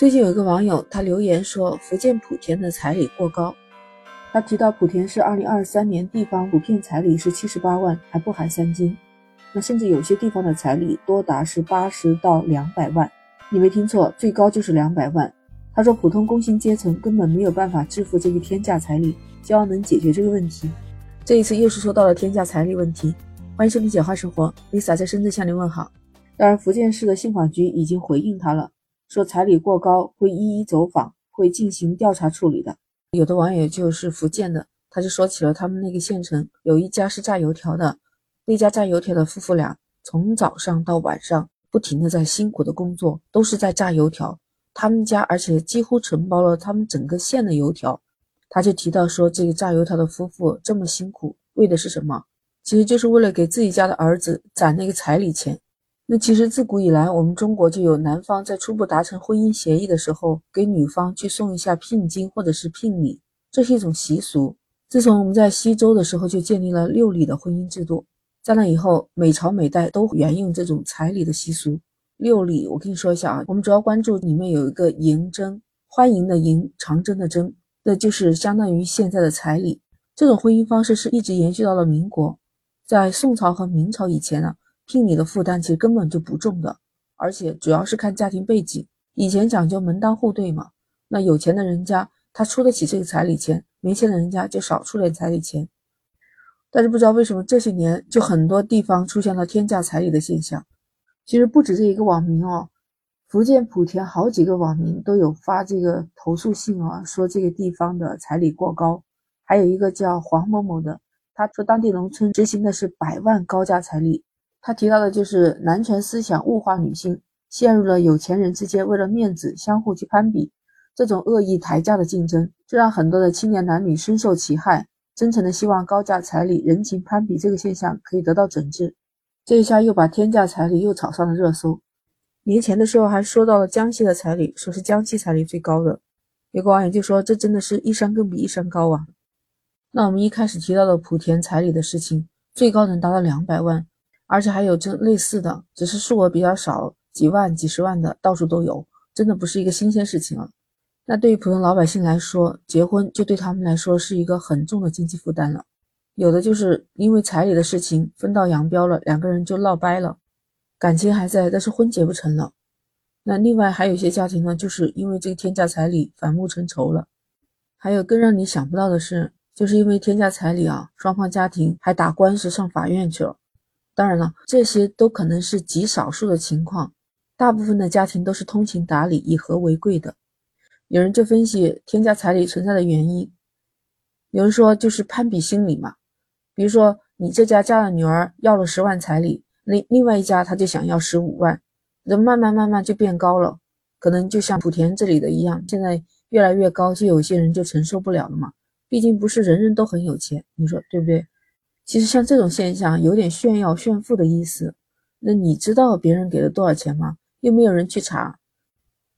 最近有一个网友他留言说，福建莆田的彩礼过高。他提到莆田市二零二三年地方普遍彩礼是七十八万，还不含三金。那甚至有些地方的彩礼多达是八十到两百万。你没听错，最高就是两百万。他说，普通工薪阶层根本没有办法支付这个天价彩礼，希望能解决这个问题。这一次又是说到了天价彩礼问题。欢迎收听简化生活，Lisa 在深圳向您问好。当然，福建市的信访局已经回应他了，说彩礼过高会一一走访，会进行调查处理的。有的网友就是福建的，他就说起了他们那个县城有一家是炸油条的，那家炸油条的夫妇俩从早上到晚上不停的在辛苦的工作，都是在炸油条。他们家而且几乎承包了他们整个县的油条。他就提到说，这个炸油条的夫妇这么辛苦，为的是什么？其实就是为了给自己家的儿子攒那个彩礼钱。那其实自古以来，我们中国就有男方在初步达成婚姻协议的时候，给女方去送一下聘金或者是聘礼，这是一种习俗。自从我们在西周的时候就建立了六礼的婚姻制度，在那以后，每朝每代都沿用这种彩礼的习俗。六礼，我跟你说一下啊，我们主要关注里面有一个迎征，欢迎的迎，长征的征，那就是相当于现在的彩礼。这种婚姻方式是一直延续到了民国，在宋朝和明朝以前呢。聘礼的负担其实根本就不重的，而且主要是看家庭背景。以前讲究门当户对嘛，那有钱的人家他出得起这个彩礼钱，没钱的人家就少出点彩礼钱。但是不知道为什么这些年就很多地方出现了天价彩礼的现象。其实不止这一个网民哦，福建莆田好几个网民都有发这个投诉信啊，说这个地方的彩礼过高。还有一个叫黄某某的，他说当地农村执行的是百万高价彩礼。他提到的就是男权思想物化女性，陷入了有钱人之间为了面子相互去攀比，这种恶意抬价的竞争，这让很多的青年男女深受其害。真诚的希望高价彩礼、人情攀比这个现象可以得到整治。这一下又把天价彩礼又炒上了热搜。年前的时候还说到了江西的彩礼，说是江西彩礼最高的，有个网友就说这真的是一山更比一山高啊。那我们一开始提到的莆田彩礼的事情，最高能达到两百万。而且还有这类似的，只是数额比较少，几万、几十万的到处都有，真的不是一个新鲜事情了。那对于普通老百姓来说，结婚就对他们来说是一个很重的经济负担了。有的就是因为彩礼的事情分道扬镳了，两个人就闹掰了，感情还在，但是婚结不成了。那另外还有一些家庭呢，就是因为这个天价彩礼反目成仇了。还有更让你想不到的是，就是因为天价彩礼啊，双方家庭还打官司上法院去了。当然了，这些都可能是极少数的情况，大部分的家庭都是通情达理、以和为贵的。有人就分析天价彩礼存在的原因，有人说就是攀比心理嘛。比如说你这家嫁了女儿要了十万彩礼，另另外一家他就想要十五万，人慢慢慢慢就变高了，可能就像莆田这里的一样，现在越来越高，就有些人就承受不了了嘛。毕竟不是人人都很有钱，你说对不对？其实像这种现象有点炫耀炫富的意思，那你知道别人给了多少钱吗？又没有人去查。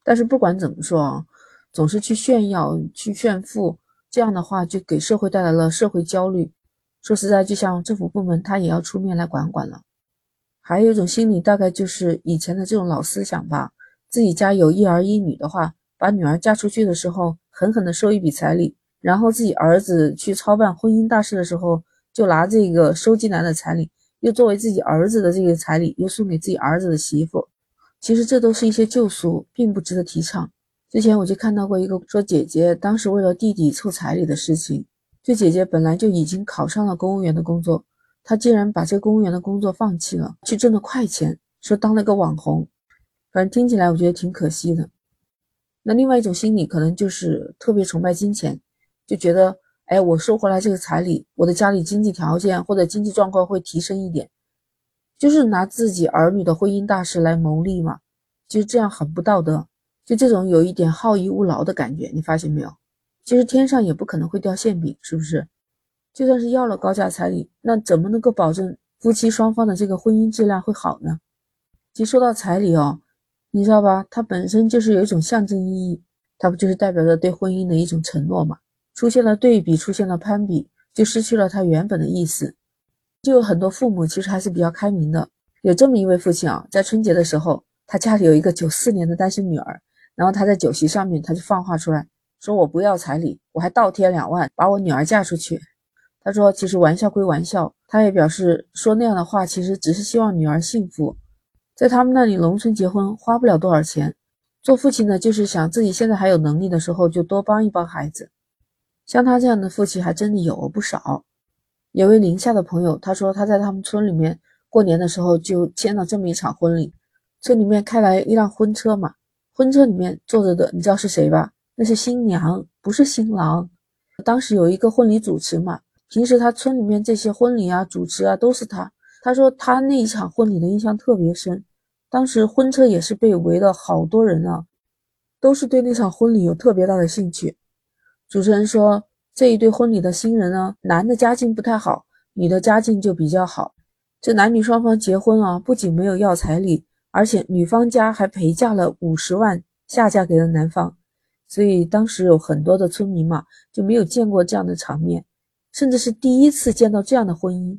但是不管怎么说啊，总是去炫耀、去炫富，这样的话就给社会带来了社会焦虑。说实在，就像政府部门，他也要出面来管管了。还有一种心理，大概就是以前的这种老思想吧：自己家有一儿一女的话，把女儿嫁出去的时候，狠狠的收一笔彩礼，然后自己儿子去操办婚姻大事的时候。就拿这个收进来的彩礼，又作为自己儿子的这个彩礼，又送给自己儿子的媳妇。其实这都是一些旧俗，并不值得提倡。之前我就看到过一个说姐姐当时为了弟弟凑彩礼的事情，这姐姐本来就已经考上了公务员的工作，她竟然把这公务员的工作放弃了，去挣了快钱，说当了个网红。反正听起来我觉得挺可惜的。那另外一种心理可能就是特别崇拜金钱，就觉得。哎，我收回来这个彩礼，我的家里经济条件或者经济状况会提升一点，就是拿自己儿女的婚姻大事来谋利嘛。其实这样很不道德，就这种有一点好逸恶劳的感觉，你发现没有？其实天上也不可能会掉馅饼，是不是？就算是要了高价彩礼，那怎么能够保证夫妻双方的这个婚姻质量会好呢？其实说到彩礼哦，你知道吧？它本身就是有一种象征意义，它不就是代表着对婚姻的一种承诺嘛？出现了对比，出现了攀比，就失去了它原本的意思。就有很多父母其实还是比较开明的。有这么一位父亲啊，在春节的时候，他家里有一个九四年的单身女儿，然后他在酒席上面他就放话出来，说我不要彩礼，我还倒贴两万把我女儿嫁出去。他说其实玩笑归玩笑，他也表示说那样的话其实只是希望女儿幸福，在他们那里农村结婚花不了多少钱，做父亲的就是想自己现在还有能力的时候就多帮一帮孩子。像他这样的父亲还真的有不少。有位宁夏的朋友，他说他在他们村里面过年的时候就签了这么一场婚礼，村里面开来一辆婚车嘛，婚车里面坐着的你知道是谁吧？那是新娘，不是新郎。当时有一个婚礼主持嘛，平时他村里面这些婚礼啊、主持啊都是他。他说他那一场婚礼的印象特别深，当时婚车也是被围了好多人啊，都是对那场婚礼有特别大的兴趣。主持人说。这一对婚礼的新人呢，男的家境不太好，女的家境就比较好。这男女双方结婚啊，不仅没有要彩礼，而且女方家还陪嫁了五十万下嫁给了男方。所以当时有很多的村民嘛，就没有见过这样的场面，甚至是第一次见到这样的婚姻，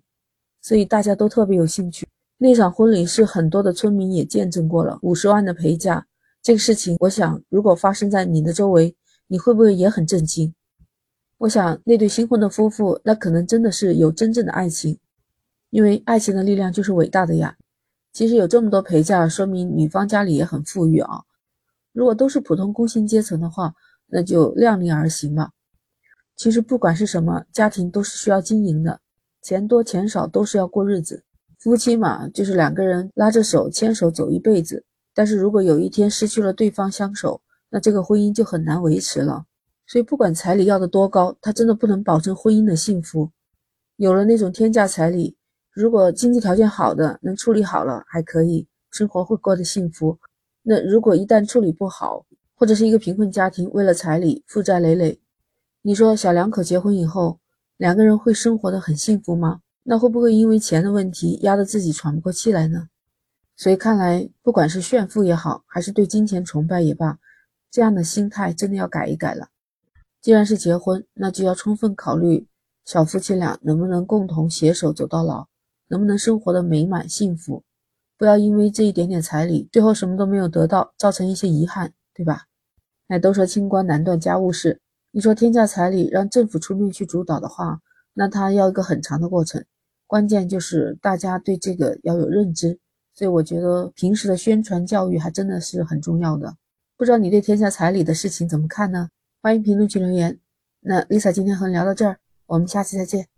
所以大家都特别有兴趣。那场婚礼是很多的村民也见证过了五十万的陪嫁这个事情。我想，如果发生在你的周围，你会不会也很震惊？我想那对新婚的夫妇，那可能真的是有真正的爱情，因为爱情的力量就是伟大的呀。其实有这么多陪嫁，说明女方家里也很富裕啊。如果都是普通工薪阶层的话，那就量力而行嘛。其实不管是什么家庭，都是需要经营的，钱多钱少都是要过日子。夫妻嘛，就是两个人拉着手牵手走一辈子。但是如果有一天失去了对方相守，那这个婚姻就很难维持了。所以，不管彩礼要的多高，他真的不能保证婚姻的幸福。有了那种天价彩礼，如果经济条件好的能处理好了，还可以生活会过得幸福。那如果一旦处理不好，或者是一个贫困家庭为了彩礼负债累累，你说小两口结婚以后，两个人会生活的很幸福吗？那会不会因为钱的问题压得自己喘不过气来呢？所以看来，不管是炫富也好，还是对金钱崇拜也罢，这样的心态真的要改一改了。既然是结婚，那就要充分考虑小夫妻俩能不能共同携手走到老，能不能生活的美满幸福，不要因为这一点点彩礼，最后什么都没有得到，造成一些遗憾，对吧？哎，都说清官难断家务事，你说天价彩礼让政府出面去主导的话，那它要一个很长的过程，关键就是大家对这个要有认知，所以我觉得平时的宣传教育还真的是很重要的。不知道你对天下彩礼的事情怎么看呢？欢迎评论区留言。那 Lisa 今天和你聊到这儿，我们下期再见。